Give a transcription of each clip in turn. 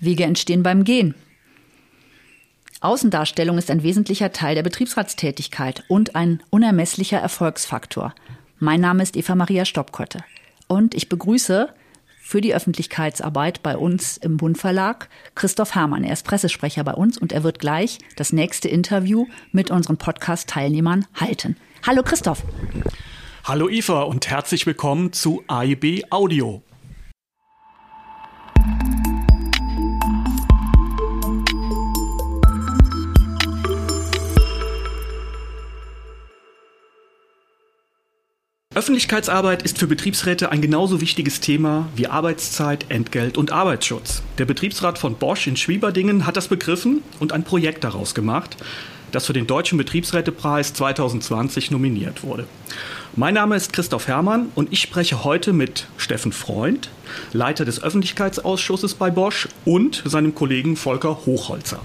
Wege entstehen beim Gehen. Außendarstellung ist ein wesentlicher Teil der Betriebsratstätigkeit und ein unermesslicher Erfolgsfaktor. Mein Name ist Eva Maria Stoppkotte und ich begrüße für die Öffentlichkeitsarbeit bei uns im Bund Verlag Christoph Hermann. Er ist Pressesprecher bei uns und er wird gleich das nächste Interview mit unseren Podcast-Teilnehmern halten. Hallo Christoph. Hallo Eva und herzlich willkommen zu AIB Audio. Öffentlichkeitsarbeit ist für Betriebsräte ein genauso wichtiges Thema wie Arbeitszeit, Entgelt und Arbeitsschutz. Der Betriebsrat von Bosch in Schwieberdingen hat das begriffen und ein Projekt daraus gemacht, das für den Deutschen Betriebsrätepreis 2020 nominiert wurde. Mein Name ist Christoph Herrmann und ich spreche heute mit Steffen Freund, Leiter des Öffentlichkeitsausschusses bei Bosch und seinem Kollegen Volker Hochholzer.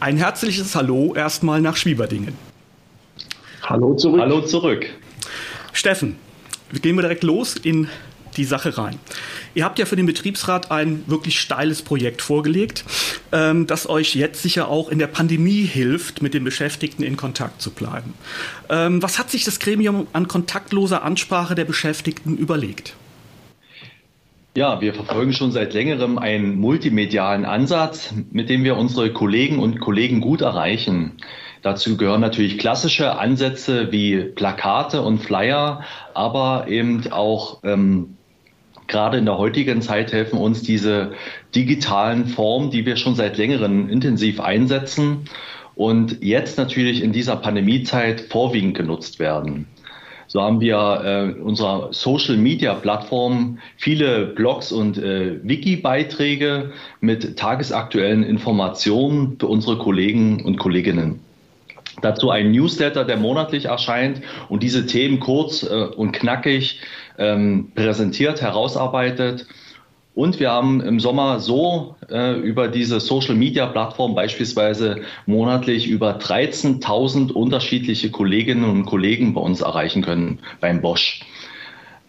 Ein herzliches Hallo erstmal nach Schwieberdingen. Hallo zurück. Hallo zurück. Steffen, gehen wir direkt los in die Sache rein. Ihr habt ja für den Betriebsrat ein wirklich steiles Projekt vorgelegt, ähm, das euch jetzt sicher auch in der Pandemie hilft, mit den Beschäftigten in Kontakt zu bleiben. Ähm, was hat sich das Gremium an kontaktloser Ansprache der Beschäftigten überlegt? Ja, wir verfolgen schon seit längerem einen multimedialen Ansatz, mit dem wir unsere Kollegen und Kollegen gut erreichen. Dazu gehören natürlich klassische Ansätze wie Plakate und Flyer, aber eben auch ähm, gerade in der heutigen Zeit helfen uns diese digitalen Formen, die wir schon seit längerem intensiv einsetzen und jetzt natürlich in dieser Pandemiezeit vorwiegend genutzt werden. So haben wir äh, unserer Social Media Plattform viele Blogs und äh, Wiki-Beiträge mit tagesaktuellen Informationen für unsere Kollegen und Kolleginnen. Dazu ein Newsletter, der monatlich erscheint und diese Themen kurz äh, und knackig ähm, präsentiert, herausarbeitet. Und wir haben im Sommer so äh, über diese Social-Media-Plattform beispielsweise monatlich über 13.000 unterschiedliche Kolleginnen und Kollegen bei uns erreichen können beim Bosch.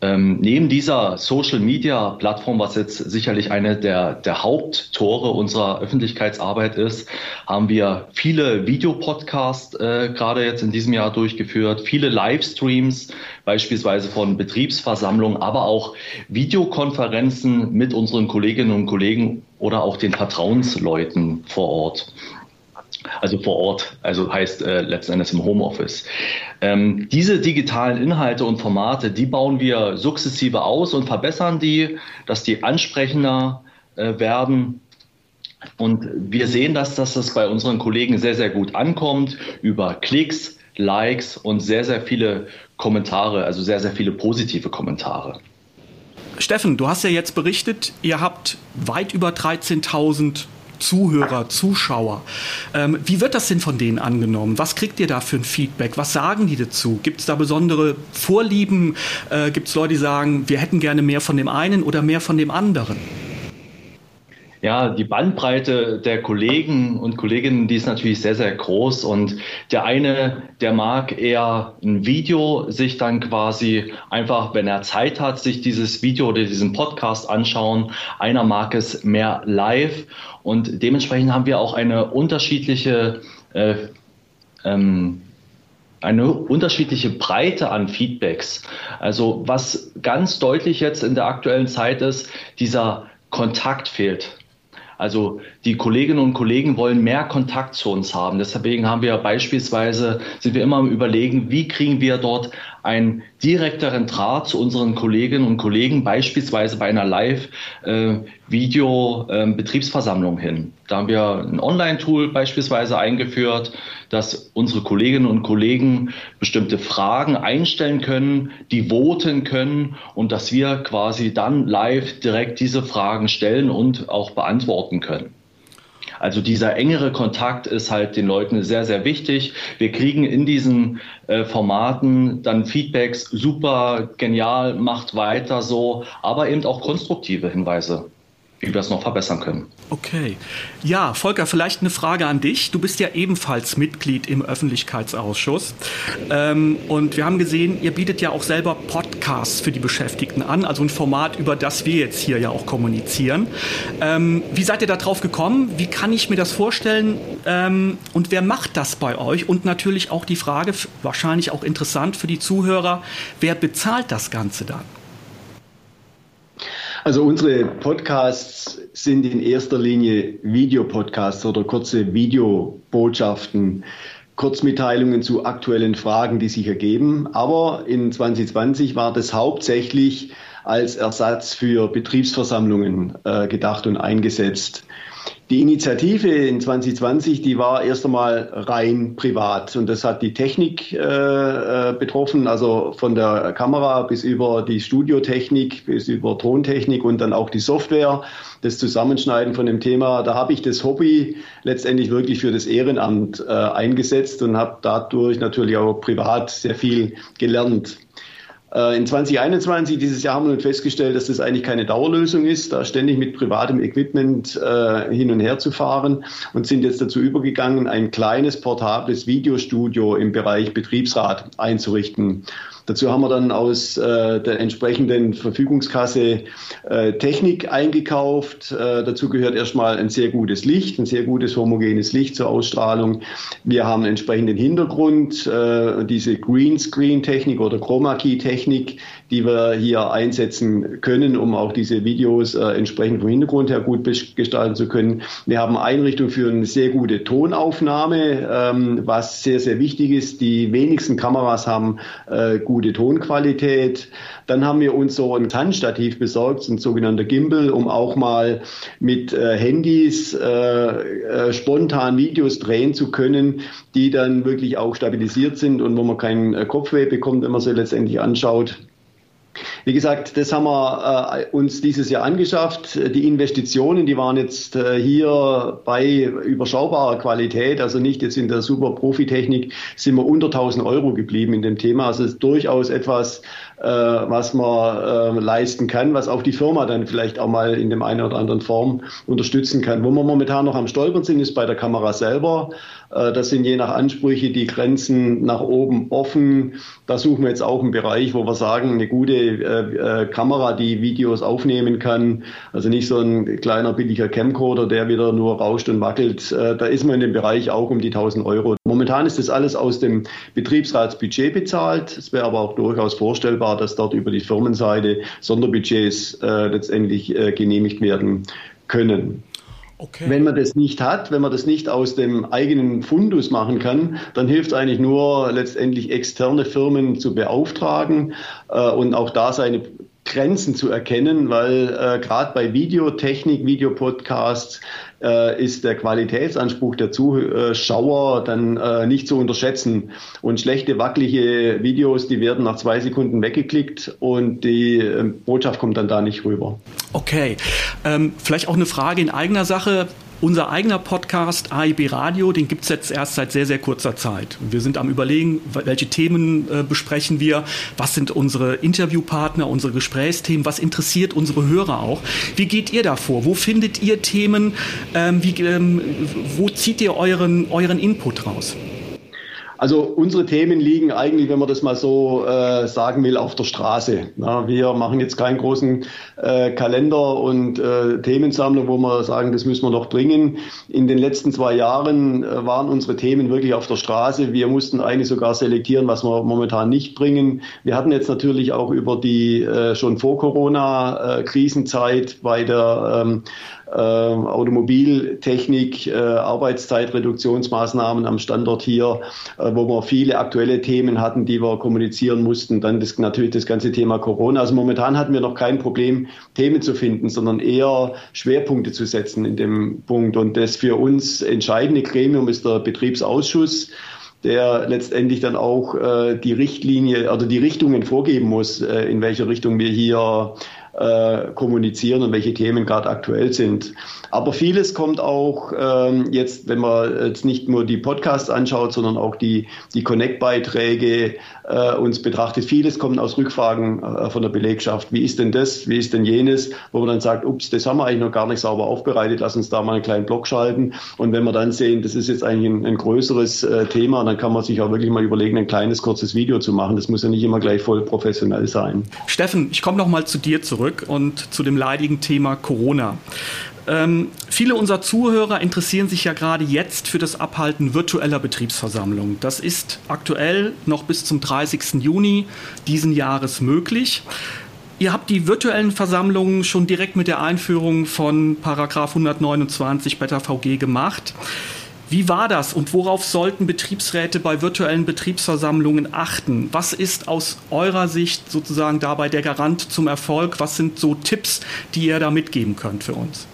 Ähm, neben dieser Social-Media-Plattform, was jetzt sicherlich eine der, der Haupttore unserer Öffentlichkeitsarbeit ist, haben wir viele Videopodcasts äh, gerade jetzt in diesem Jahr durchgeführt, viele Livestreams, beispielsweise von Betriebsversammlungen, aber auch Videokonferenzen mit unseren Kolleginnen und Kollegen oder auch den Vertrauensleuten vor Ort also vor Ort, also heißt äh, letzten Endes im Homeoffice. Ähm, diese digitalen Inhalte und Formate, die bauen wir sukzessive aus und verbessern die, dass die ansprechender äh, werden. Und wir sehen, dass, dass das bei unseren Kollegen sehr, sehr gut ankommt über Klicks, Likes und sehr, sehr viele Kommentare, also sehr, sehr viele positive Kommentare. Steffen, du hast ja jetzt berichtet, ihr habt weit über 13.000 Zuhörer, Zuschauer. Ähm, wie wird das denn von denen angenommen? Was kriegt ihr da für ein Feedback? Was sagen die dazu? Gibt es da besondere Vorlieben? Äh, Gibt es Leute, die sagen, wir hätten gerne mehr von dem einen oder mehr von dem anderen? Ja, die Bandbreite der Kollegen und Kolleginnen, die ist natürlich sehr, sehr groß. Und der eine, der mag eher ein Video sich dann quasi einfach, wenn er Zeit hat, sich dieses Video oder diesen Podcast anschauen. Einer mag es mehr live. Und dementsprechend haben wir auch eine unterschiedliche äh, ähm, eine unterschiedliche Breite an Feedbacks. Also was ganz deutlich jetzt in der aktuellen Zeit ist, dieser Kontakt fehlt. Also die Kolleginnen und Kollegen wollen mehr Kontakt zu uns haben. Deswegen haben wir beispielsweise, sind wir immer am Überlegen, wie kriegen wir dort einen direkteren Draht zu unseren Kolleginnen und Kollegen, beispielsweise bei einer Live-Video-Betriebsversammlung hin. Da haben wir ein Online-Tool beispielsweise eingeführt, dass unsere Kolleginnen und Kollegen bestimmte Fragen einstellen können, die voten können und dass wir quasi dann live direkt diese Fragen stellen und auch beantworten können. Also dieser engere Kontakt ist halt den Leuten sehr, sehr wichtig. Wir kriegen in diesen äh, Formaten dann Feedbacks, super, genial, macht weiter so, aber eben auch konstruktive Hinweise. Wie wir es noch verbessern können. Okay. Ja, Volker, vielleicht eine Frage an dich. Du bist ja ebenfalls Mitglied im Öffentlichkeitsausschuss. Ähm, und wir haben gesehen, ihr bietet ja auch selber Podcasts für die Beschäftigten an, also ein Format, über das wir jetzt hier ja auch kommunizieren. Ähm, wie seid ihr da drauf gekommen? Wie kann ich mir das vorstellen? Ähm, und wer macht das bei euch? Und natürlich auch die Frage, wahrscheinlich auch interessant für die Zuhörer, wer bezahlt das Ganze dann? Also unsere Podcasts sind in erster Linie Videopodcasts oder kurze Videobotschaften, Kurzmitteilungen zu aktuellen Fragen, die sich ergeben. Aber in 2020 war das hauptsächlich als Ersatz für Betriebsversammlungen äh, gedacht und eingesetzt. Die Initiative in 2020, die war erst einmal rein privat und das hat die Technik äh, äh, betroffen, also von der Kamera bis über die Studiotechnik, bis über Tontechnik und dann auch die Software, das Zusammenschneiden von dem Thema. Da habe ich das Hobby letztendlich wirklich für das Ehrenamt äh, eingesetzt und habe dadurch natürlich auch privat sehr viel gelernt. Äh, in 2021, dieses Jahr, haben wir festgestellt, dass das eigentlich keine Dauerlösung ist, da ständig mit privatem Equipment äh, hin und her zu fahren und sind jetzt dazu übergegangen, ein kleines portables Videostudio im Bereich Betriebsrat einzurichten. Dazu haben wir dann aus äh, der entsprechenden Verfügungskasse äh, Technik eingekauft. Äh, dazu gehört erstmal ein sehr gutes Licht, ein sehr gutes homogenes Licht zur Ausstrahlung. Wir haben entsprechenden Hintergrund, äh, diese Greenscreen-Technik oder Chroma-Key-Technik, die wir hier einsetzen können, um auch diese Videos äh, entsprechend vom Hintergrund her gut gestalten zu können. Wir haben Einrichtungen für eine sehr gute Tonaufnahme, ähm, was sehr, sehr wichtig ist. Die wenigsten Kameras haben äh, gute Tonqualität. Dann haben wir uns so ein Handstativ besorgt, ein sogenannter Gimbal, um auch mal mit äh, Handys äh, äh, spontan Videos drehen zu können, die dann wirklich auch stabilisiert sind und wo man keinen äh, Kopfweh bekommt, wenn man sie letztendlich anschaut. Wie gesagt, das haben wir äh, uns dieses Jahr angeschafft. Die Investitionen, die waren jetzt äh, hier bei überschaubarer Qualität, also nicht jetzt in der super Profitechnik, sind wir unter 1000 Euro geblieben in dem Thema. Also es ist durchaus etwas, äh, was man äh, leisten kann, was auch die Firma dann vielleicht auch mal in dem einen oder anderen Form unterstützen kann. Wo wir momentan noch am Stolpern sind, ist bei der Kamera selber. Äh, das sind je nach Ansprüche die Grenzen nach oben offen. Da suchen wir jetzt auch einen Bereich, wo wir sagen, eine gute äh, äh, Kamera, die Videos aufnehmen kann. Also nicht so ein kleiner billiger Camcorder, der wieder nur rauscht und wackelt. Da ist man in dem Bereich auch um die 1000 Euro. Momentan ist das alles aus dem Betriebsratsbudget bezahlt. Es wäre aber auch durchaus vorstellbar, dass dort über die Firmenseite Sonderbudgets letztendlich genehmigt werden können. Okay. Wenn man das nicht hat, wenn man das nicht aus dem eigenen Fundus machen kann, dann hilft eigentlich nur letztendlich externe Firmen zu beauftragen äh, und auch da seine Grenzen zu erkennen, weil äh, gerade bei Videotechnik, Videopodcasts äh, ist der Qualitätsanspruch der Zuschauer dann äh, nicht zu unterschätzen. Und schlechte, wackelige Videos, die werden nach zwei Sekunden weggeklickt und die äh, Botschaft kommt dann da nicht rüber. Okay, ähm, vielleicht auch eine Frage in eigener Sache. Unser eigener Podcast AIB Radio, den gibt es jetzt erst seit sehr, sehr kurzer Zeit. Wir sind am Überlegen, welche Themen äh, besprechen wir, was sind unsere Interviewpartner, unsere Gesprächsthemen, was interessiert unsere Hörer auch. Wie geht ihr da vor? Wo findet ihr Themen? Ähm, wie, ähm, wo zieht ihr euren, euren Input raus? Also unsere Themen liegen eigentlich, wenn man das mal so äh, sagen will, auf der Straße. Na, wir machen jetzt keinen großen äh, Kalender und äh, Themensammlung, wo wir sagen, das müssen wir noch bringen. In den letzten zwei Jahren äh, waren unsere Themen wirklich auf der Straße. Wir mussten eigentlich sogar selektieren, was wir momentan nicht bringen. Wir hatten jetzt natürlich auch über die äh, schon vor Corona-Krisenzeit äh, bei der ähm, äh, Automobiltechnik, äh, Arbeitszeitreduktionsmaßnahmen am Standort hier, äh, wo wir viele aktuelle Themen hatten, die wir kommunizieren mussten. Dann das, natürlich das ganze Thema Corona. Also momentan hatten wir noch kein Problem, Themen zu finden, sondern eher Schwerpunkte zu setzen in dem Punkt. Und das für uns entscheidende Gremium ist der Betriebsausschuss der letztendlich dann auch äh, die Richtlinie oder die Richtungen vorgeben muss, äh, in welche Richtung wir hier äh, kommunizieren und welche Themen gerade aktuell sind. Aber vieles kommt auch ähm, jetzt, wenn man jetzt nicht nur die Podcasts anschaut, sondern auch die, die Connect-Beiträge äh, uns betrachtet. Vieles kommt aus Rückfragen äh, von der Belegschaft. Wie ist denn das? Wie ist denn jenes? Wo man dann sagt, ups, das haben wir eigentlich noch gar nicht sauber aufbereitet. Lass uns da mal einen kleinen Blog schalten. Und wenn wir dann sehen, das ist jetzt eigentlich ein, ein größeres äh, Thema, dann kann man sich auch wirklich mal überlegen, ein kleines, kurzes Video zu machen. Das muss ja nicht immer gleich voll professionell sein. Steffen, ich komme noch mal zu dir zurück und zu dem leidigen Thema Corona. Ähm, viele unserer Zuhörer interessieren sich ja gerade jetzt für das Abhalten virtueller Betriebsversammlungen. Das ist aktuell noch bis zum 30. Juni diesen Jahres möglich. Ihr habt die virtuellen Versammlungen schon direkt mit der Einführung von Paragraph 129 Beta VG gemacht. Wie war das und worauf sollten Betriebsräte bei virtuellen Betriebsversammlungen achten? Was ist aus eurer Sicht sozusagen dabei der Garant zum Erfolg? Was sind so Tipps, die ihr da mitgeben könnt für uns?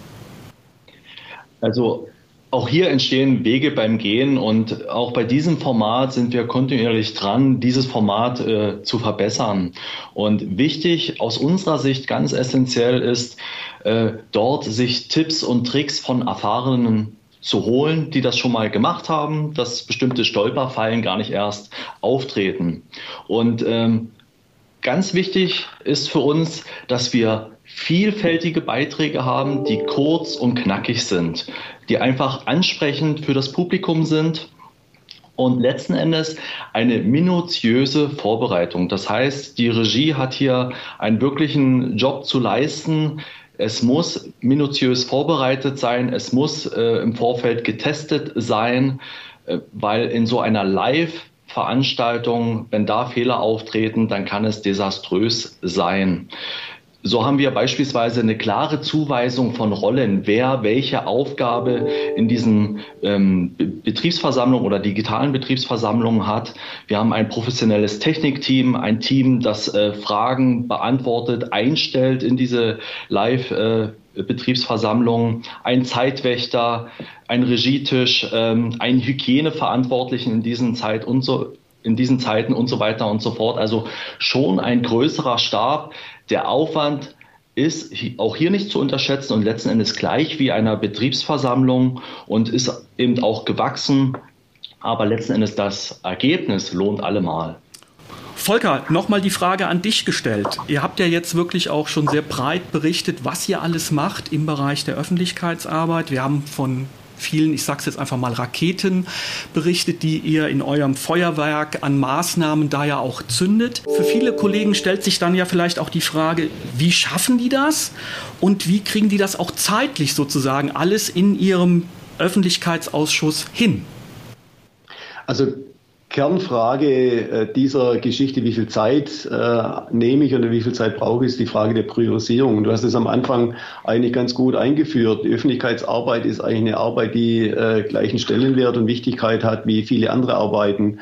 Also auch hier entstehen Wege beim Gehen und auch bei diesem Format sind wir kontinuierlich dran, dieses Format äh, zu verbessern. Und wichtig aus unserer Sicht ganz essentiell ist, äh, dort sich Tipps und Tricks von erfahrenen zu holen, die das schon mal gemacht haben, dass bestimmte Stolperfallen gar nicht erst auftreten. Und ähm, ganz wichtig ist für uns, dass wir vielfältige Beiträge haben, die kurz und knackig sind, die einfach ansprechend für das Publikum sind und letzten Endes eine minutiöse Vorbereitung. Das heißt, die Regie hat hier einen wirklichen Job zu leisten, es muss minutiös vorbereitet sein, es muss äh, im Vorfeld getestet sein, äh, weil in so einer Live-Veranstaltung, wenn da Fehler auftreten, dann kann es desaströs sein. So haben wir beispielsweise eine klare Zuweisung von Rollen, wer welche Aufgabe in diesen ähm, Betriebsversammlungen oder digitalen Betriebsversammlungen hat. Wir haben ein professionelles Technikteam, ein Team, das äh, Fragen beantwortet, einstellt in diese Live- äh, Betriebsversammlungen, ein Zeitwächter, ein Regietisch, ähm, einen Hygieneverantwortlichen in diesen Zeit und so in diesen Zeiten und so weiter und so fort. Also schon ein größerer Stab, der Aufwand ist auch hier nicht zu unterschätzen und letzten Endes gleich wie einer Betriebsversammlung und ist eben auch gewachsen. Aber letzten Endes das Ergebnis lohnt allemal. Volker, nochmal die Frage an dich gestellt. Ihr habt ja jetzt wirklich auch schon sehr breit berichtet, was ihr alles macht im Bereich der Öffentlichkeitsarbeit. Wir haben von vielen, ich sage es jetzt einfach mal, Raketen berichtet, die ihr in eurem Feuerwerk an Maßnahmen da ja auch zündet. Für viele Kollegen stellt sich dann ja vielleicht auch die Frage, wie schaffen die das und wie kriegen die das auch zeitlich sozusagen alles in ihrem Öffentlichkeitsausschuss hin? Also Kernfrage äh, dieser Geschichte, wie viel Zeit äh, nehme ich oder wie viel Zeit brauche ich, ist die Frage der Priorisierung. Du hast es am Anfang eigentlich ganz gut eingeführt. Die Öffentlichkeitsarbeit ist eigentlich eine Arbeit, die äh, gleichen Stellenwert und Wichtigkeit hat wie viele andere Arbeiten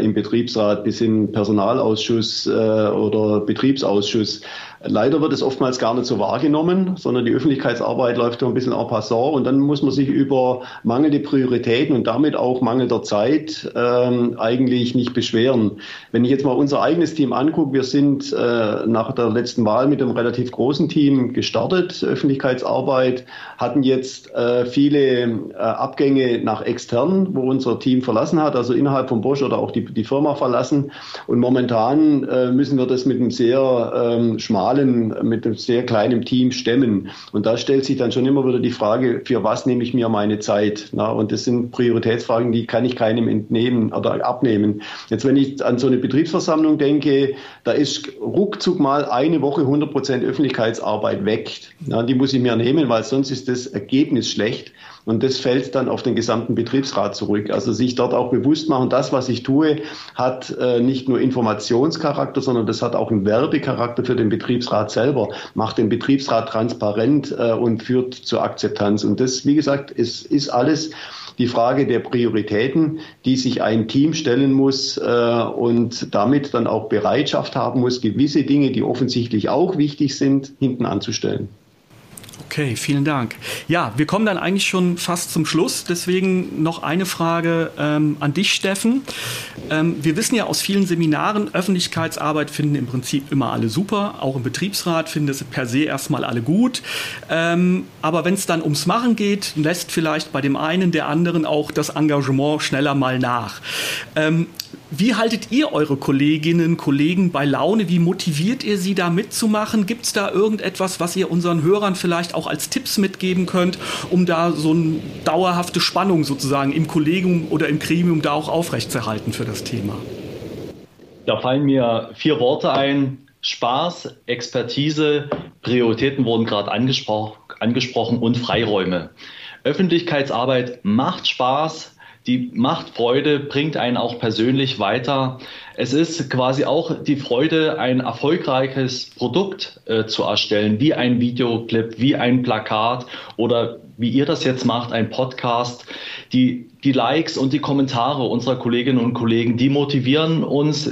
im Betriebsrat bis hin Personalausschuss oder Betriebsausschuss. Leider wird es oftmals gar nicht so wahrgenommen, sondern die Öffentlichkeitsarbeit läuft so ein bisschen en passant und dann muss man sich über mangelnde Prioritäten und damit auch mangelnder Zeit ähm, eigentlich nicht beschweren. Wenn ich jetzt mal unser eigenes Team angucke, wir sind äh, nach der letzten Wahl mit einem relativ großen Team gestartet, Öffentlichkeitsarbeit, hatten jetzt äh, viele äh, Abgänge nach extern, wo unser Team verlassen hat, also innerhalb von Bosch oder auch die, die Firma verlassen. Und momentan äh, müssen wir das mit einem sehr ähm, schmalen mit einem sehr kleinen Team stemmen. Und da stellt sich dann schon immer wieder die Frage, für was nehme ich mir meine Zeit? Na, und das sind Prioritätsfragen, die kann ich keinem entnehmen oder abnehmen. Jetzt, wenn ich an so eine Betriebsversammlung denke, da ist ruckzuck mal eine Woche 100 Prozent Öffentlichkeitsarbeit weg. Na, die muss ich mir nehmen, weil sonst ist das Ergebnis schlecht. Und das fällt dann auf den gesamten Betriebsrat zurück. Also sich dort auch bewusst machen, das, was ich tue, hat äh, nicht nur Informationscharakter, sondern das hat auch einen Werbecharakter für den Betriebsrat selber, macht den Betriebsrat transparent äh, und führt zur Akzeptanz. Und das, wie gesagt, ist, ist alles die Frage der Prioritäten, die sich ein Team stellen muss äh, und damit dann auch Bereitschaft haben muss, gewisse Dinge, die offensichtlich auch wichtig sind, hinten anzustellen. Okay, vielen Dank. Ja, wir kommen dann eigentlich schon fast zum Schluss. Deswegen noch eine Frage ähm, an dich, Steffen. Ähm, wir wissen ja aus vielen Seminaren, Öffentlichkeitsarbeit finden im Prinzip immer alle super. Auch im Betriebsrat finden es per se erstmal alle gut. Ähm, aber wenn es dann ums Machen geht, lässt vielleicht bei dem einen der anderen auch das Engagement schneller mal nach. Ähm, wie haltet ihr eure Kolleginnen und Kollegen bei Laune? Wie motiviert ihr sie da mitzumachen? Gibt es da irgendetwas, was ihr unseren Hörern vielleicht auch als Tipps mitgeben könnt, um da so eine dauerhafte Spannung sozusagen im Kollegium oder im Gremium da auch aufrechtzuerhalten für das Thema? Da fallen mir vier Worte ein. Spaß, Expertise, Prioritäten wurden gerade angespro angesprochen und Freiräume. Öffentlichkeitsarbeit macht Spaß, die macht Freude, bringt einen auch persönlich weiter. Es ist quasi auch die Freude, ein erfolgreiches Produkt äh, zu erstellen, wie ein Videoclip, wie ein Plakat oder wie ihr das jetzt macht, ein Podcast. Die, die Likes und die Kommentare unserer Kolleginnen und Kollegen, die motivieren uns.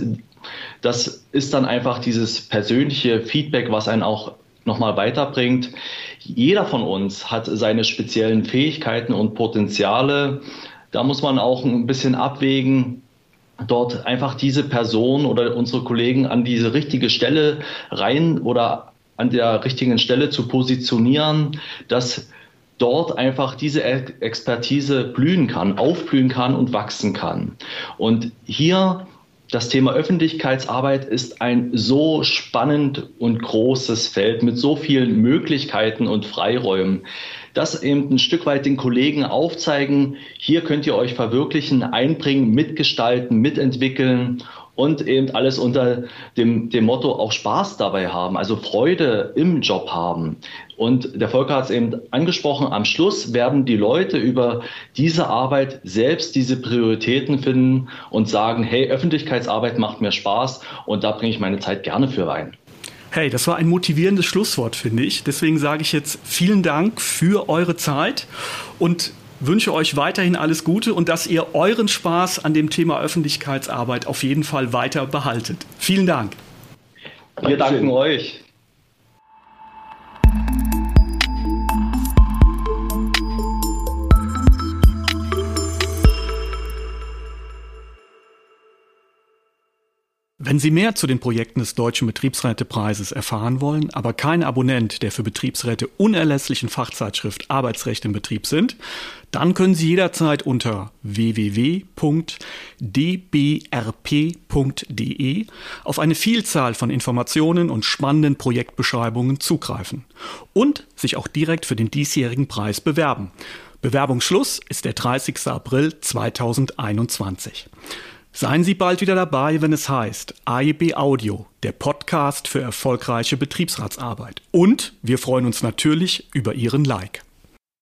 Das ist dann einfach dieses persönliche Feedback, was einen auch nochmal weiterbringt. Jeder von uns hat seine speziellen Fähigkeiten und Potenziale. Da muss man auch ein bisschen abwägen, dort einfach diese Person oder unsere Kollegen an diese richtige Stelle rein oder an der richtigen Stelle zu positionieren, dass dort einfach diese Expertise blühen kann, aufblühen kann und wachsen kann. Und hier das Thema Öffentlichkeitsarbeit ist ein so spannend und großes Feld mit so vielen Möglichkeiten und Freiräumen das eben ein Stück weit den Kollegen aufzeigen, hier könnt ihr euch verwirklichen, einbringen, mitgestalten, mitentwickeln und eben alles unter dem, dem Motto auch Spaß dabei haben, also Freude im Job haben. Und der Volker hat es eben angesprochen, am Schluss werden die Leute über diese Arbeit selbst diese Prioritäten finden und sagen, hey, Öffentlichkeitsarbeit macht mir Spaß und da bringe ich meine Zeit gerne für rein. Hey, das war ein motivierendes Schlusswort, finde ich. Deswegen sage ich jetzt vielen Dank für eure Zeit und wünsche euch weiterhin alles Gute und dass ihr euren Spaß an dem Thema Öffentlichkeitsarbeit auf jeden Fall weiter behaltet. Vielen Dank. Wir danken euch. Wenn Sie mehr zu den Projekten des Deutschen Betriebsrätepreises erfahren wollen, aber kein Abonnent der für Betriebsräte unerlässlichen Fachzeitschrift Arbeitsrecht im Betrieb sind, dann können Sie jederzeit unter www.dbrp.de auf eine Vielzahl von Informationen und spannenden Projektbeschreibungen zugreifen und sich auch direkt für den diesjährigen Preis bewerben. Bewerbungsschluss ist der 30. April 2021. Seien Sie bald wieder dabei, wenn es heißt AEB Audio, der Podcast für erfolgreiche Betriebsratsarbeit. Und wir freuen uns natürlich über Ihren Like.